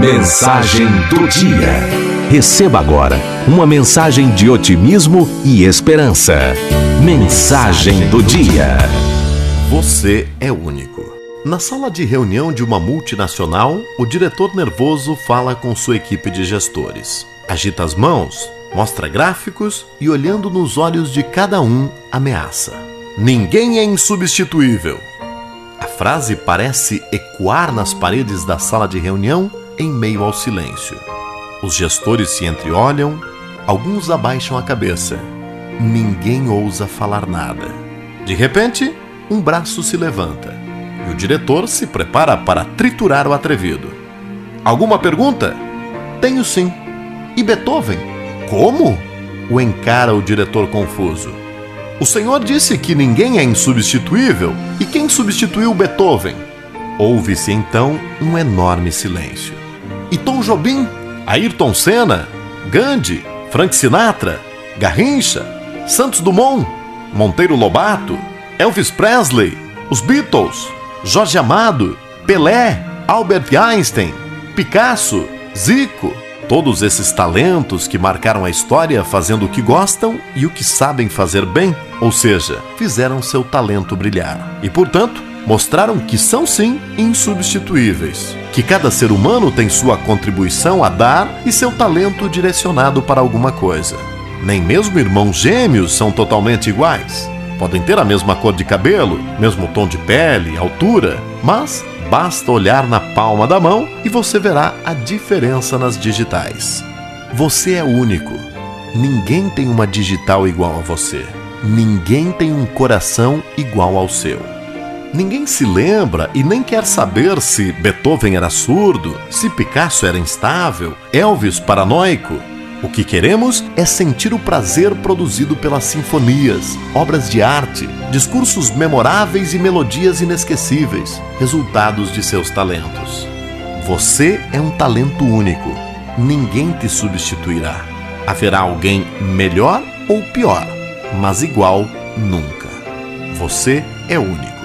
Mensagem do Dia. Receba agora uma mensagem de otimismo e esperança. Mensagem do Dia. Você é único. Na sala de reunião de uma multinacional, o diretor nervoso fala com sua equipe de gestores. Agita as mãos, mostra gráficos e, olhando nos olhos de cada um, ameaça: Ninguém é insubstituível. A frase parece ecoar nas paredes da sala de reunião em meio ao silêncio. Os gestores se entreolham, alguns abaixam a cabeça. Ninguém ousa falar nada. De repente, um braço se levanta e o diretor se prepara para triturar o atrevido. Alguma pergunta? Tenho sim. E Beethoven? Como? O encara o diretor confuso. O senhor disse que ninguém é insubstituível. E quem substituiu Beethoven? Ouve-se então um enorme silêncio. E Tom Jobim? Ayrton Senna? Gandhi? Frank Sinatra? Garrincha? Santos Dumont? Monteiro Lobato? Elvis Presley? Os Beatles? Jorge Amado? Pelé? Albert Einstein? Picasso? Zico? Todos esses talentos que marcaram a história fazendo o que gostam e o que sabem fazer bem, ou seja, fizeram seu talento brilhar. E, portanto, mostraram que são sim insubstituíveis, que cada ser humano tem sua contribuição a dar e seu talento direcionado para alguma coisa. Nem mesmo irmãos gêmeos são totalmente iguais. Podem ter a mesma cor de cabelo, mesmo tom de pele, altura, mas basta olhar na palma da mão e você verá a diferença nas digitais. Você é único. Ninguém tem uma digital igual a você. Ninguém tem um coração igual ao seu. Ninguém se lembra e nem quer saber se Beethoven era surdo, se Picasso era instável, Elvis paranoico. O que queremos é sentir o prazer produzido pelas sinfonias, obras de arte, discursos memoráveis e melodias inesquecíveis, resultados de seus talentos. Você é um talento único. Ninguém te substituirá. Haverá alguém melhor ou pior, mas igual nunca. Você é único.